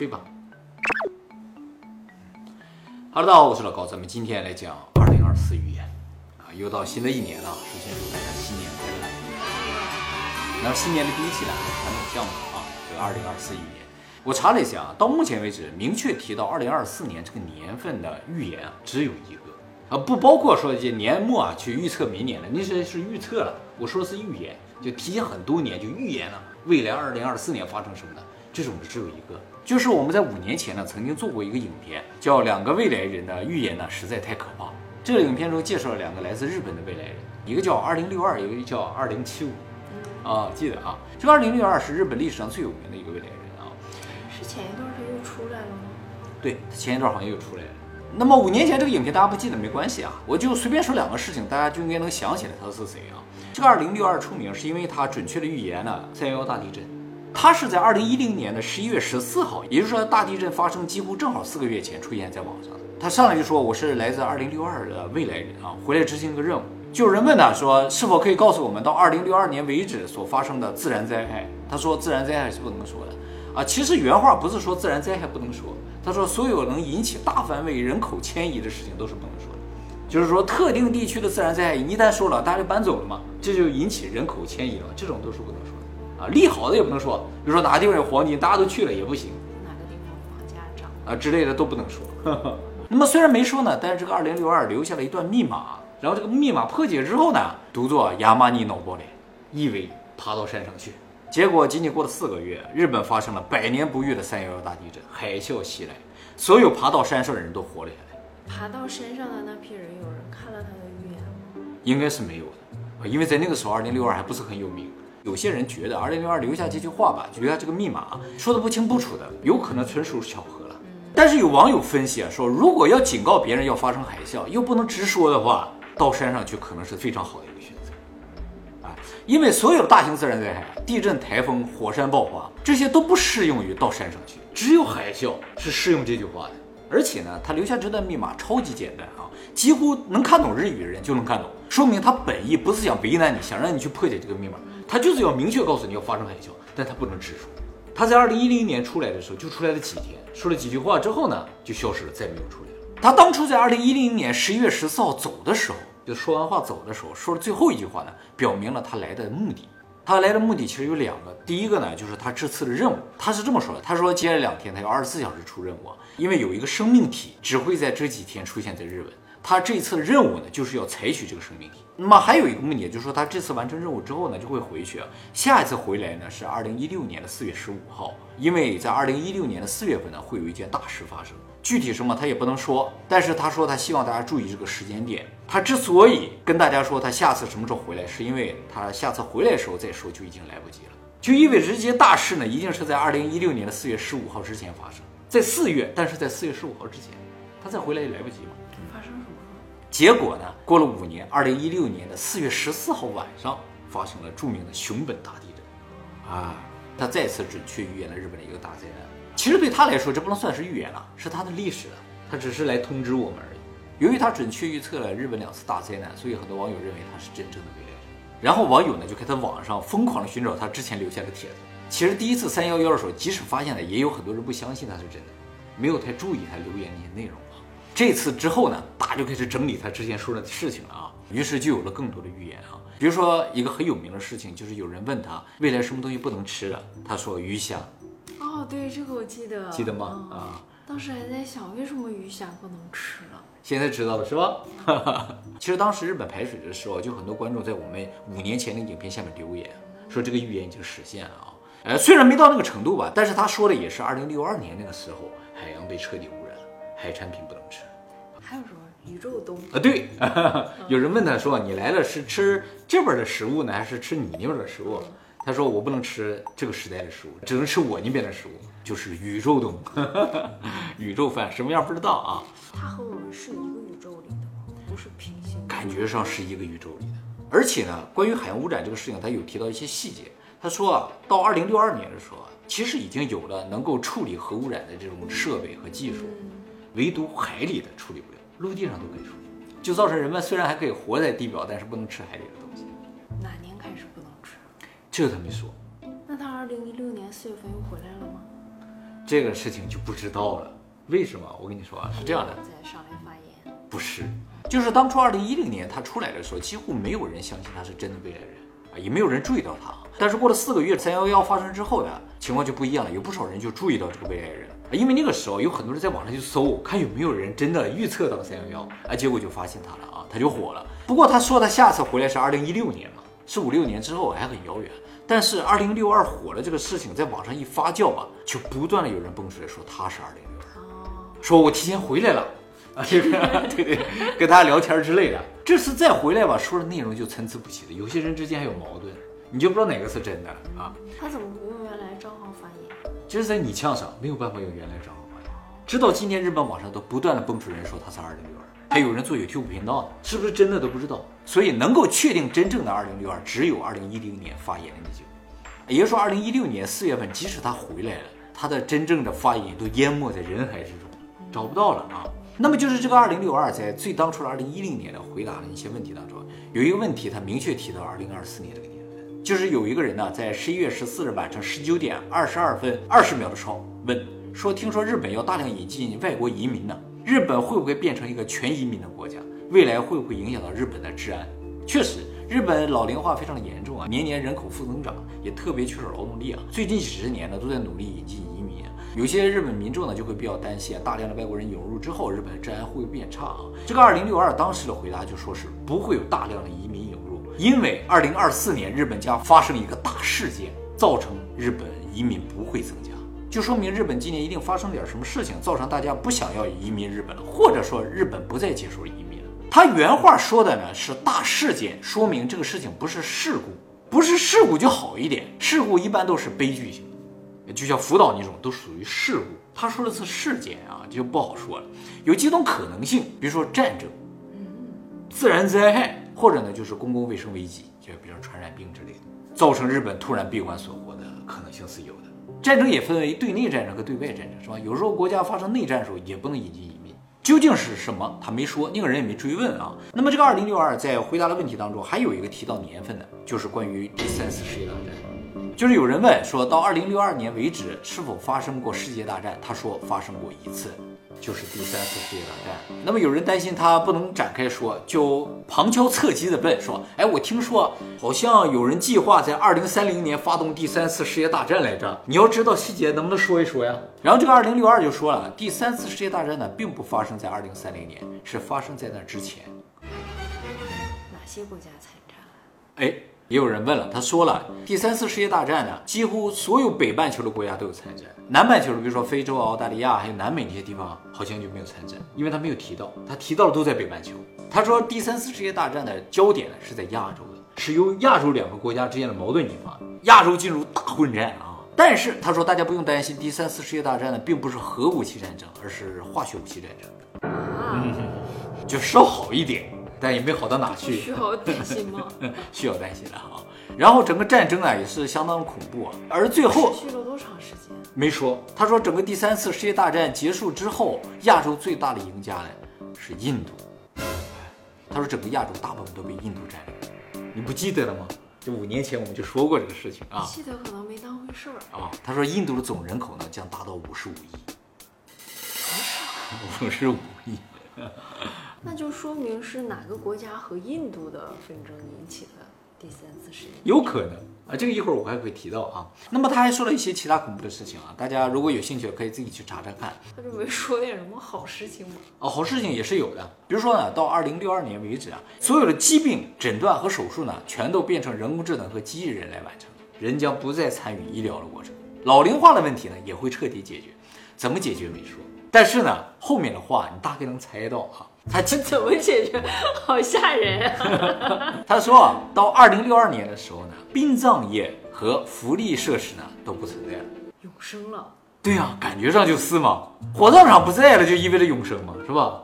睡吧。哈喽，大家好，我是老高，咱们今天来讲二零二四预言啊，又到新的一年了，首先祝大家新年快乐。那新年的第一期呢，传统项目啊，这个二零二四预言，我查了一下啊，到目前为止，明确提到二零二四年这个年份的预言啊，只有一个啊，不包括说这年末啊去预测明年的，那些是预测了，我说的是预言，就提前很多年就预言了未来二零二四年发生什么的，这种的只有一个。就是我们在五年前呢，曾经做过一个影片，叫《两个未来人的预言呢实在太可怕》。这个影片中介绍了两个来自日本的未来人，一个叫二零六二，一个叫二零七五。啊，记得啊，这个二零六二是日本历史上最有名的一个未来人啊。是前一段时间又出来了吗？对，前一段好像又出来了。那么五年前这个影片大家不记得没关系啊，我就随便说两个事情，大家就应该能想起来他是谁啊。这个二零六二出名是因为他准确的预言了三幺幺大地震。他是在二零一零年的十一月十四号，也就是说大地震发生几乎正好四个月前出现在网上的。他上来就说我是来自二零六二的未来人啊，回来执行一个任务。就有人问他说是否可以告诉我们到二零六二年为止所发生的自然灾害？他说自然灾害是不能说的啊。其实原话不是说自然灾害不能说，他说所有能引起大范围人口迁移的事情都是不能说的。就是说特定地区的自然灾害一旦说了，大家就搬走了嘛，这就引起人口迁移了，这种都是不能说。啊，利好的也不能说，比如说哪个地方有黄金，大家都去了也不行。哪个地方房价涨啊之类的都不能说。那么虽然没说呢，但是这个二零六二留下了一段密码，然后这个密码破解之后呢，读作亚麻尼脑波雷，意为爬到山上去。结果仅仅过了四个月，日本发生了百年不遇的三幺幺大地震，海啸袭来，所有爬到山上的人都活了下来。爬到山上的那批人，有人看了他的预言吗？应该是没有的，因为在那个时候二零六二还不是很有名。有些人觉得二零零二留下这句话吧，留下这个密码说的不清不楚的，有可能纯属巧合了。但是有网友分析啊，说如果要警告别人要发生海啸，又不能直说的话，到山上去可能是非常好的一个选择啊。因为所有大型自然灾害，地震、台风、火山爆发，这些都不适用于到山上去，只有海啸是适用这句话的。而且呢，他留下这段密码超级简单啊，几乎能看懂日语的人就能看懂，说明他本意不是想为难你，想让你去破解这个密码。他就是要明确告诉你要发生海啸，但他不能直说。他在二零一零年出来的时候就出来了几天，说了几句话之后呢，就消失了，再没有出来了。他当初在二零一零年十一月十四号走的时候，就说完话走的时候，说了最后一句话呢，表明了他来的目的。他来的目的其实有两个，第一个呢就是他这次的任务，他是这么说的，他说接下来两天他要二十四小时出任务，因为有一个生命体只会在这几天出现在日本。他这次的任务呢，就是要采取这个生命体。那么还有一个目的，就是说他这次完成任务之后呢，就会回去。下一次回来呢，是二零一六年的四月十五号，因为在二零一六年的四月份呢，会有一件大事发生。具体什么他也不能说，但是他说他希望大家注意这个时间点。他之所以跟大家说他下次什么时候回来，是因为他下次回来的时候再说就已经来不及了，就意味着这些大事呢，一定是在二零一六年的四月十五号之前发生在四月，但是在四月十五号之前，他再回来也来不及嘛。结果呢？过了五年，二零一六年的四月十四号晚上，发生了著名的熊本大地震。啊，他再次准确预言了日本的一个大灾难。其实对他来说，这不能算是预言了，是他的历史了。他只是来通知我们而已。由于他准确预测了日本两次大灾难，所以很多网友认为他是真正的未来人。然后网友呢就开始网上疯狂的寻找他之前留下的帖子。其实第一次三幺幺的时候，即使发现了，也有很多人不相信他是真的，没有太注意他留言那些内容。这次之后呢，爸就开始整理他之前说的事情了啊，于是就有了更多的预言啊。比如说一个很有名的事情，就是有人问他未来什么东西不能吃了，他说鱼虾。哦，对，这个我记得。记得吗？啊，当时还在想为什么鱼虾不能吃了，现在知道了是吧？其实当时日本排水的时候，就很多观众在我们五年前的影片下面留言，说这个预言已经实现了啊。呃，虽然没到那个程度吧，但是他说的也是二零六二年那个时候，海洋被彻底海产品不能吃。还有什么宇宙东啊？对，有人问他说：“你来了是吃这边的食物呢，还是吃你那边的食物？”他说：“我不能吃这个时代的食物，只能吃我那边的食物，就是宇宙东，宇宙饭，什么样不知道啊？”他和我们是一个宇宙里的吗？不是平行？感觉上是一个宇宙里的。而且呢，关于海洋污染这个事情，他有提到一些细节。他说啊，到二零六二年的时候啊，其实已经有了能够处理核污染的这种设备和技术，唯独海里的处理不了。陆地上都可以处理，就造成人们虽然还可以活在地表，但是不能吃海里的东西。哪年开始不能吃？这个他没说。那他二零一六年四月份又回来了吗？这个事情就不知道了。为什么？我跟你说啊，是这样的，在上来发言，不是，就是当初二零一零年他出来的时候，几乎没有人相信他是真的未来人啊，也没有人注意到他。但是过了四个月，三幺幺发生之后呢，情况就不一样了，有不少人就注意到这个未来人了。因为那个时候有很多人在网上去搜，看有没有人真的预测到三幺幺，啊，结果就发现他了啊，他就火了。不过他说他下次回来是二零一六年嘛，是五六年之后，还很遥远。但是二零六二火了这个事情在网上一发酵吧，就不断的有人蹦出来说他是二零六二，说我提前回来了啊，这个对对，跟大家聊天之类的。这次再回来吧，说的内容就参差不齐的，有些人之间还有矛盾，你就不知道哪个是真的啊。他怎么不用原来账号发言？就是在你呛上没有办法用原来账号发言，直到今天日本网上都不断的蹦出人说他是二零六二，还有人做 YouTube 频道呢，是不是真的都不知道。所以能够确定真正的二零六二，只有二零一零年发言的那句。也就是说，二零一六年四月份，即使他回来了，他的真正的发言都淹没在人海之中，找不到了啊。那么就是这个二零六二在最当初的二零一零年的回答的一些问题当中，有一个问题他明确提到二零二四年这个年。就是有一个人呢，在十一月十四日晚上十九点二十二分二十秒的时候问说：“听说日本要大量引进外国移民呢，日本会不会变成一个全移民的国家？未来会不会影响到日本的治安？”确实，日本老龄化非常严重啊，年年人口负增长，也特别缺少劳动力啊。最近几十年呢，都在努力引进移民。有些日本民众呢，就会比较担心，大量的外国人涌入之后，日本治安会变差啊？这个二零六二当时的回答就说是不会有大量的移民。因为二零二四年日本将发生一个大事件，造成日本移民不会增加，就说明日本今年一定发生点什么事情，造成大家不想要移民日本了，或者说日本不再接受移民了。他原话说的呢是大事件，说明这个事情不是事故，不是事故就好一点，事故一般都是悲剧性的，就像福岛那种都属于事故。他说的是事件啊，就不好说了。有几种可能性，比如说战争，自然灾害。或者呢，就是公共卫生危机，就比如传染病之类的，造成日本突然闭关锁国的可能性是有的。战争也分为对内战争和对外战争，是吧？有时候国家发生内战的时候，也不能引进移民。究竟是什么？他没说，那个人也没追问啊。那么这个二零六二在回答的问题当中，还有一个提到年份的，就是关于第三次世界大战。就是有人问说到二零六二年为止是否发生过世界大战，他说发生过一次。就是第三次世界大战。那么有人担心他不能展开说，就旁敲侧击的问说：“哎，我听说好像有人计划在二零三零年发动第三次世界大战来着。你要知道细节，能不能说一说呀？”然后这个二零六二就说了，第三次世界大战呢，并不发生在二零三零年，是发生在那之前。哪些国家参战？哎。也有人问了，他说了，第三次世界大战呢，几乎所有北半球的国家都有参战，南半球的，比如说非洲、澳大利亚还有南美那些地方，好像就没有参战，因为他没有提到，他提到的都在北半球。他说第三次世界大战的焦点是在亚洲的，是由亚洲两个国家之间的矛盾引发的，亚洲进入大混战啊。但是他说大家不用担心，第三次世界大战呢并不是核武器战争，而是化学武器战争，嗯，就稍好一点。但也没好到哪去，需要担心吗？需要担心的哈。然后整个战争啊也是相当恐怖啊。而最后持续了多长时间？没说。他说整个第三次世界大战结束之后，亚洲最大的赢家呢是印度。他说整个亚洲大部分都被印度占领。你不记得了吗？就五年前我们就说过这个事情啊。记得可能没当回事儿啊。他说印度的总人口呢将达到五十五亿。五十五亿。那就说明是哪个国家和印度的纷争引起的第三次世界？有可能啊，这个一会儿我还会提到啊。那么他还说了一些其他恐怖的事情啊，大家如果有兴趣可以自己去查查看。他就没说点什么好事情吗？哦，好事情也是有的，比如说呢，到二零六二年为止啊，所有的疾病诊断和手术呢，全都变成人工智能和机器人来完成，人将不再参与医疗的过程。老龄化的问题呢，也会彻底解决，怎么解决没说。但是呢，后面的话你大概能猜到啊。他 这怎么解决？好吓人啊！他说啊到二零六二年的时候呢，殡葬业和福利设施呢都不存在了，永生了。对呀，感觉上就是嘛，火葬场不在了，就意味着永生嘛，是吧？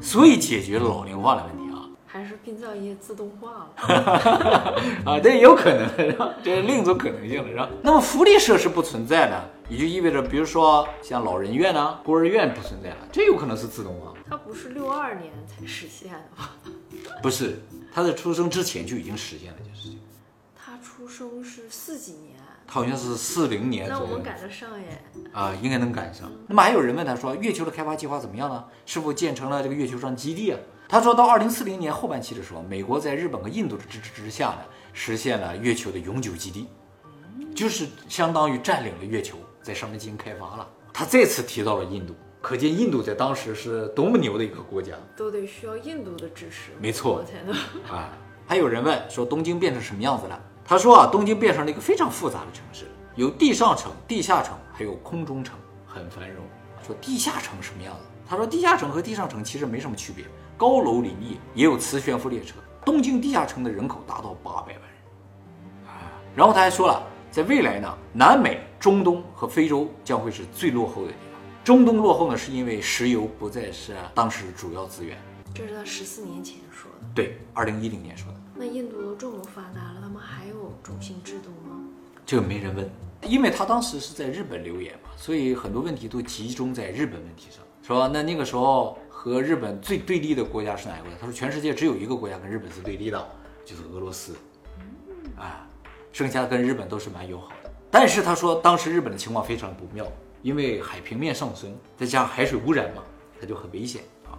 所以解决了老龄化的问题啊。还是殡葬业自动化了啊？这也有可能，是吧？这是另一种可能性了，是吧？那么福利设施不存在呢，也就意味着，比如说像老人院呢、孤儿院不存在了，这有可能是自动化。它不是六二年才实现的吗？不是，他在出生之前就已经实现了这件事情。他出生是四几年？他好像是四零年那我们赶得上耶。啊，应该能赶上。那么还有人问他说，月球的开发计划怎么样呢？是否建成了这个月球上基地啊？他说到二零四零年后半期的时候，美国在日本和印度的支持之下呢，实现了月球的永久基地，就是相当于占领了月球，在上面进行开发了。他再次提到了印度，可见印度在当时是多么牛的一个国家。都得需要印度的支持，没错才能。啊，还有人问说东京变成什么样子了？他说啊，东京变成了一个非常复杂的城市，有地上城、地下城，还有空中城，很繁荣。说地下城什么样子？他说地下城和地上城其实没什么区别，高楼林立，也有磁悬浮列车。东京地下城的人口达到八百万人啊。然后他还说了，在未来呢，南美、中东和非洲将会是最落后的地方。中东落后呢，是因为石油不再是当时主要资源。这是他十四年前说的。对，二零一零年说的。那印度都这么发达了，他们还有种姓制度吗？这个没人问，因为他当时是在日本留言嘛，所以很多问题都集中在日本问题上，是吧？那那个时候和日本最对立的国家是哪个国家？他说全世界只有一个国家跟日本是对立的，就是俄罗斯，啊，剩下的跟日本都是蛮友好的。但是他说当时日本的情况非常不妙，因为海平面上升，再加上海水污染嘛，它就很危险啊。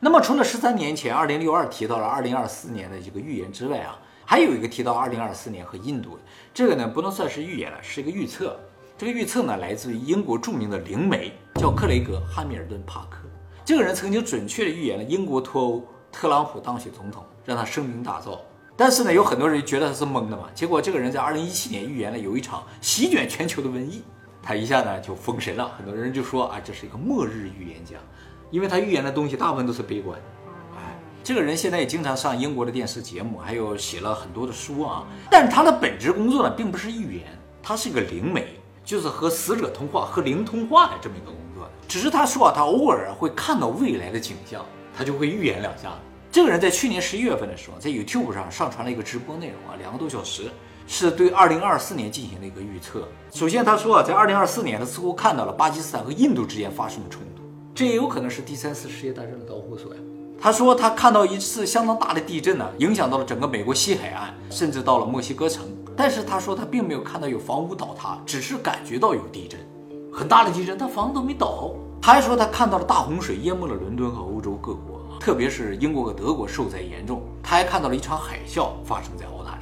那么除了十三年前二零六二提到了二零二四年的这个预言之外啊，还有一个提到二零二四年和印度的，这个呢不能算是预言了，是一个预测。这个预测呢来自于英国著名的灵媒，叫克雷格·汉密尔顿·帕克。这个人曾经准确的预言了英国脱欧，特朗普当选总统，让他声名大噪。但是呢，有很多人觉得他是蒙的嘛。结果这个人在二零一七年预言了有一场席卷全球的瘟疫，他一下呢就封神了。很多人就说啊，这是一个末日预言家，因为他预言的东西大部分都是悲观。哎，这个人现在也经常上英国的电视节目，还有写了很多的书啊。但是他的本职工作呢，并不是预言，他是一个灵媒，就是和死者通话、和灵通话的这么一个工作。只是他说啊，他偶尔会看到未来的景象，他就会预言两下。这个人在去年十一月份的时候，在 YouTube 上上传了一个直播内容啊，两个多小时，是对二零二四年进行了一个预测。首先他说啊，在二零二四年，他似乎看到了巴基斯坦和印度之间发生的冲突，这也有可能是第三次世界大战的导火索呀。他说他看到一次相当大的地震呢，影响到了整个美国西海岸，甚至到了墨西哥城。但是他说他并没有看到有房屋倒塌，只是感觉到有地震，很大的地震，他房子都没倒。他还说他看到了大洪水淹没了伦敦和欧洲各国。特别是英国和德国受灾严重，他还看到了一场海啸发生在澳大利亚，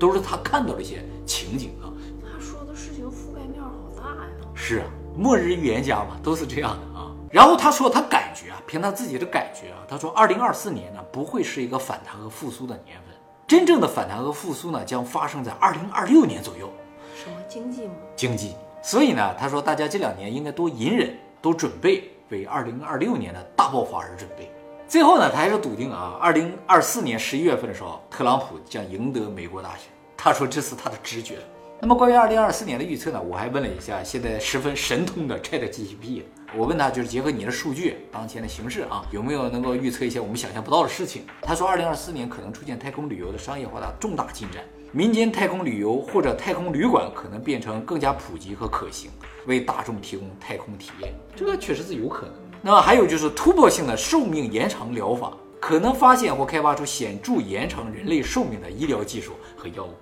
都是他看到的一些情景啊。他说的事情覆盖面好大呀。是啊，末日预言家嘛，都是这样的啊。然后他说他感觉啊，凭他自己的感觉啊，他说二零二四年呢不会是一个反弹和复苏的年份，真正的反弹和复苏呢将发生在二零二六年左右。什么经济吗？经济。所以呢，他说大家这两年应该多隐忍，多准备，为二零二六年的大爆发而准备。最后呢，他还是笃定啊，二零二四年十一月份的时候，特朗普将赢得美国大选。他说这是他的直觉。那么关于二零二四年的预测呢，我还问了一下现在十分神通的 ChatGPT，我问他就是结合你的数据、当前的形势啊，有没有能够预测一些我们想象不到的事情？他说二零二四年可能出现太空旅游的商业化的重大进展，民间太空旅游或者太空旅馆可能变成更加普及和可行，为大众提供太空体验。这个确实是有可能。那么还有就是突破性的寿命延长疗法，可能发现或开发出显著延长人类寿命的医疗技术和药物，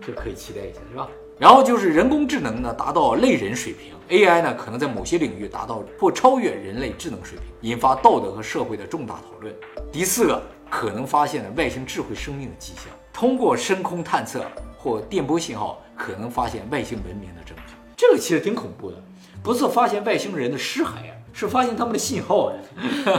这可以期待一下，是吧？然后就是人工智能呢达到类人水平，AI 呢可能在某些领域达到或超越人类智能水平，引发道德和社会的重大讨论。第四个，可能发现了外星智慧生命的迹象，通过深空探测或电波信号，可能发现外星文明的证据。这个其实挺恐怖的，不是发现外星人的尸骸啊。是发现他们的信号哎。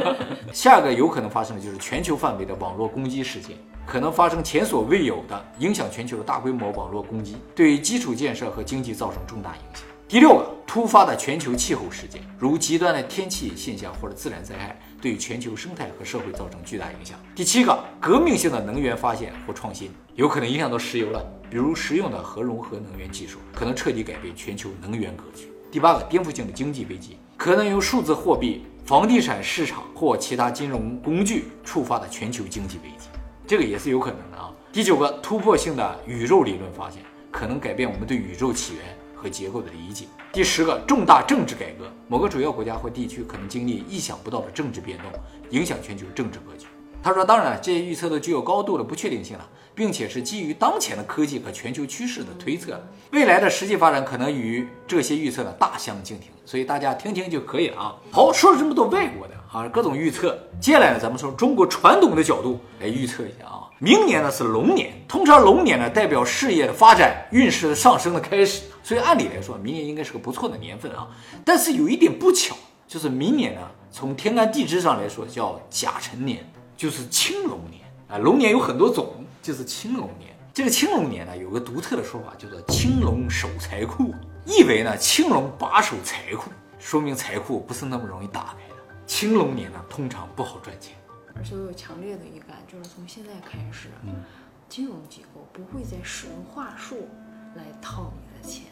下个有可能发生的就是全球范围的网络攻击事件，可能发生前所未有的影响全球的大规模网络攻击，对基础建设和经济造成重大影响。第六个，突发的全球气候事件，如极端的天气现象或者自然灾害，对全球生态和社会造成巨大影响。第七个，革命性的能源发现或创新，有可能影响到石油了，比如实用的核融合能源技术，可能彻底改变全球能源格局。第八个，颠覆性的经济危机。可能由数字货币、房地产市场或其他金融工具触发的全球经济危机，这个也是有可能的啊。第九个，突破性的宇宙理论发现，可能改变我们对宇宙起源和结构的理解。第十个，重大政治改革，某个主要国家或地区可能经历意想不到的政治变动，影响全球政治格局。他说，当然，这些预测都具有高度的不确定性了，并且是基于当前的科技和全球趋势的推测，未来的实际发展可能与这些预测呢大相径庭，所以大家听听就可以了啊。好，说了这么多外国的啊各种预测，接下来呢，咱们从中国传统的角度来预测一下啊。明年呢是龙年，通常龙年呢代表事业的发展、运势的上升的开始，所以按理来说，明年应该是个不错的年份啊。但是有一点不巧，就是明年呢，从天干地支上来说叫甲辰年。就是青龙年啊，龙年有很多种，就是青龙年。这个青龙年呢，有个独特的说法，叫做青龙守财库，意为呢青龙把守财库，说明财库不是那么容易打开的。青龙年呢，通常不好赚钱。而且我有强烈的预感，就是从现在开始，嗯，金融机构不会再使用话术来套你的钱，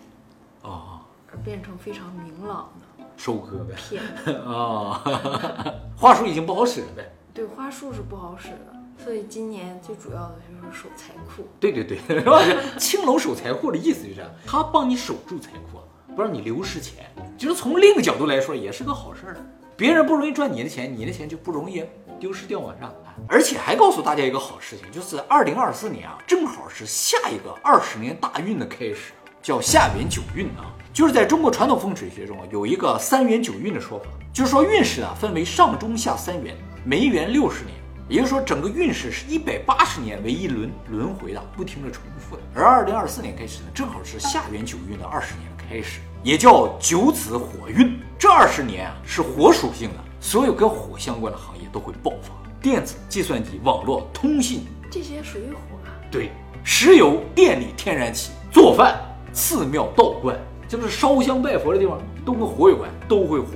哦，而变成非常明朗的收割呗，骗啊，话术已经不好使了呗。对花束是不好使的，所以今年最主要的就是守财库。对对对，青龙守财库的意思就是这样，他帮你守住财库，不让你流失钱。就是从另一个角度来说，也是个好事儿。别人不容易赚你的钱，你的钱就不容易丢失掉啊。而且还告诉大家一个好事情，就是二零二四年啊，正好是下一个二十年大运的开始，叫下元九运啊。就是在中国传统风水学中啊，有一个三元九运的说法，就是说运势啊分为上中下三元。每元六十年，也就是说，整个运势是一百八十年为一轮轮回的，不停的重复的。而二零二四年开始呢，正好是下元九运的二十年的开始，也叫九子火运。这二十年啊，是火属性的，所有跟火相关的行业都会爆发，电子、计算机、网络、通信这些属于火啊。对，石油、电力、天然气、做饭、寺庙、道观，就是烧香拜佛的地方，都跟火有关，都会火。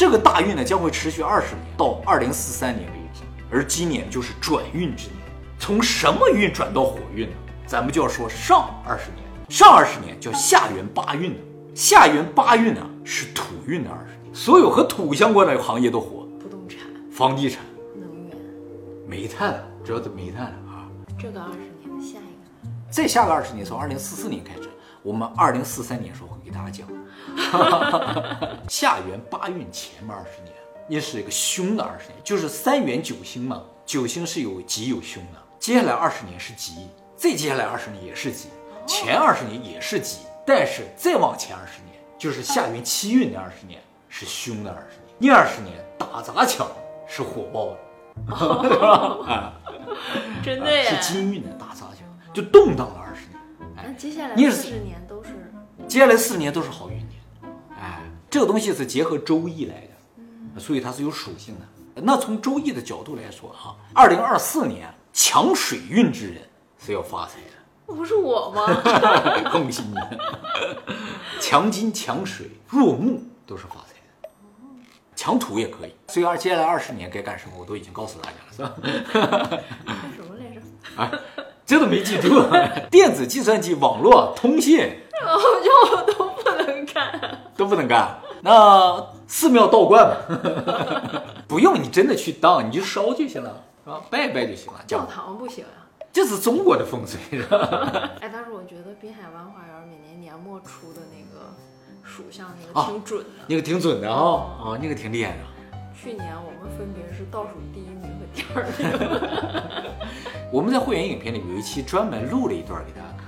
这个大运呢将会持续二十年，到二零四三年为止，而今年就是转运之年。从什么运转到火运呢？咱们就要说上二十年。上二十年叫下元八运下元八运呢是土运的二十年，所有和土相关的行业都火。不动产、房地产、能源、煤炭，主要是煤炭啊。这个二十年的下一个，再下个二十年，从二零四四年开始，我们二零四三年时候会给大家讲。下元八运前面二十年，也是一个凶的二十年，就是三元九星嘛，九星是有吉有凶的。接下来二十年是吉，再接下来二十年也是吉，前二十年也是吉，但是再往前二十年，就是下元七运的二十年是凶的二十年，那二十年打砸抢是火爆的，对吧？啊，真的呀，是金运的打砸抢，就动荡了二十年。那接下来四十年都是，接下来四十年都是好运年。这个东西是结合周易来的，所以它是有属性的。那从周易的角度来说，哈，二零二四年强水运之人是要发财的，不是我吗？恭喜你！强金、强水、弱木都是发财的，强土也可以。所以二接下来二十年该干什么，我都已经告诉大家了，是吧？干什么来着？啊，这都没记住。电子、计算机、网络、通信，我就都不能干。都不能干，那寺庙道观吧，不用你真的去当，你就烧就行了，是吧，拜拜就行了。教堂不行啊，这是中国的风水。哎，但是我觉得滨海湾花园每年年末出的那个属相那个挺准的，那个挺准的啊，啊，那个挺厉害的。去年我们分别是倒数第一名和第二名。我们在会员影片里有一期专门录了一段给大家看。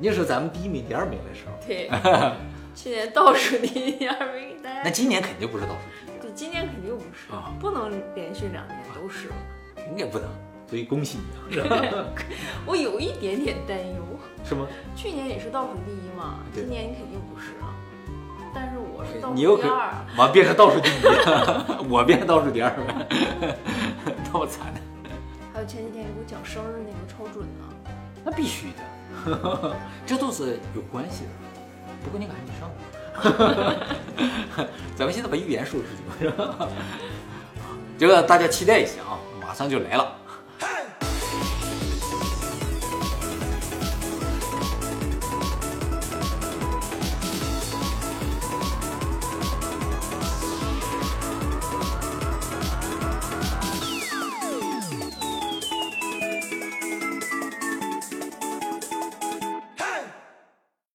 那是咱们第一名、第二名的时候。对。去年倒数第一，第二名，那今年肯定不是倒数第一。对，今年肯定不是啊，不能连续两年都是。应该不能，所以恭喜你啊。我有一点点担忧。是吗？去年也是倒数第一嘛，今年你肯定不是啊。但是我是倒数第二，完变成倒数第一，我变成倒数第二了，那么惨。还有前几天你给我讲生日那个超准呢？那必须的，这都是有关系的。不过你赶紧上，咱们现在把预言说出去，这个大家期待一下啊，马上就来了。